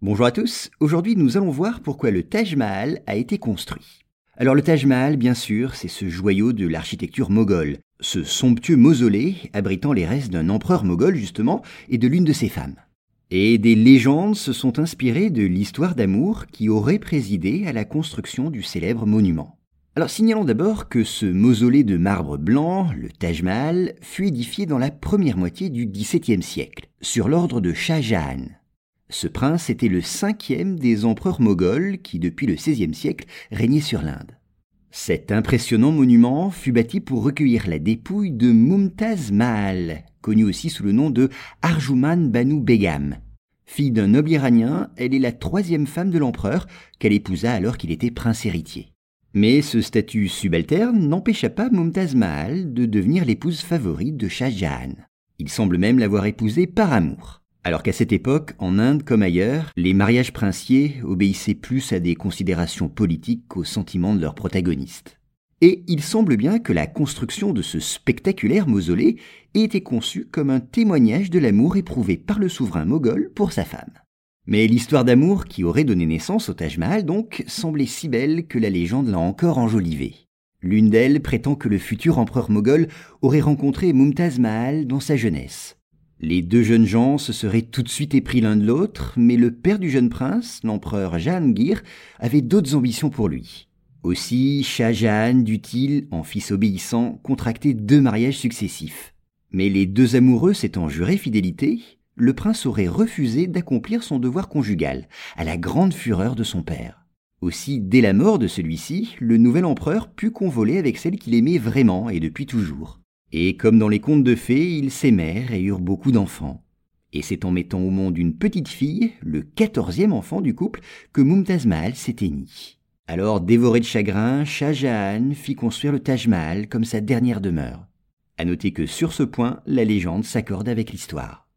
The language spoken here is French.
Bonjour à tous, aujourd'hui nous allons voir pourquoi le Taj Mahal a été construit. Alors le Taj Mahal, bien sûr, c'est ce joyau de l'architecture moghole, ce somptueux mausolée abritant les restes d'un empereur moghol justement et de l'une de ses femmes. Et des légendes se sont inspirées de l'histoire d'amour qui aurait présidé à la construction du célèbre monument. Alors signalons d'abord que ce mausolée de marbre blanc, le Taj Mahal, fut édifié dans la première moitié du XVIIe siècle, sur l'ordre de Shah Jahan, ce prince était le cinquième des empereurs moghols qui, depuis le XVIe siècle, régnaient sur l'Inde. Cet impressionnant monument fut bâti pour recueillir la dépouille de Mumtaz Mahal, connue aussi sous le nom de Arjuman Banu Begam. Fille d'un noble iranien, elle est la troisième femme de l'empereur qu'elle épousa alors qu'il était prince héritier. Mais ce statut subalterne n'empêcha pas Mumtaz Mahal de devenir l'épouse favorite de Shah Jahan. Il semble même l'avoir épousée par amour. Alors qu'à cette époque, en Inde comme ailleurs, les mariages princiers obéissaient plus à des considérations politiques qu'aux sentiments de leurs protagonistes. Et il semble bien que la construction de ce spectaculaire mausolée ait été conçue comme un témoignage de l'amour éprouvé par le souverain moghol pour sa femme. Mais l'histoire d'amour qui aurait donné naissance au Taj Mahal donc semblait si belle que la légende l'a encore enjolivée. L'une d'elles prétend que le futur empereur moghol aurait rencontré Mumtaz Mahal dans sa jeunesse. Les deux jeunes gens se seraient tout de suite épris l'un de l'autre, mais le père du jeune prince, l'empereur Jahangir, avait d'autres ambitions pour lui. Aussi, Shah Jahan dut-il, en fils obéissant, contracter deux mariages successifs. Mais les deux amoureux s'étant jurés fidélité, le prince aurait refusé d'accomplir son devoir conjugal, à la grande fureur de son père. Aussi, dès la mort de celui-ci, le nouvel empereur put convoler avec celle qu'il aimait vraiment et depuis toujours. Et comme dans les contes de fées, ils s'aimèrent et eurent beaucoup d'enfants. Et c'est en mettant au monde une petite fille, le quatorzième enfant du couple, que Mumtaz Mahal s'éteignit. Alors, dévoré de chagrin, Shah Jahan fit construire le Taj Mahal comme sa dernière demeure. À noter que sur ce point, la légende s'accorde avec l'histoire.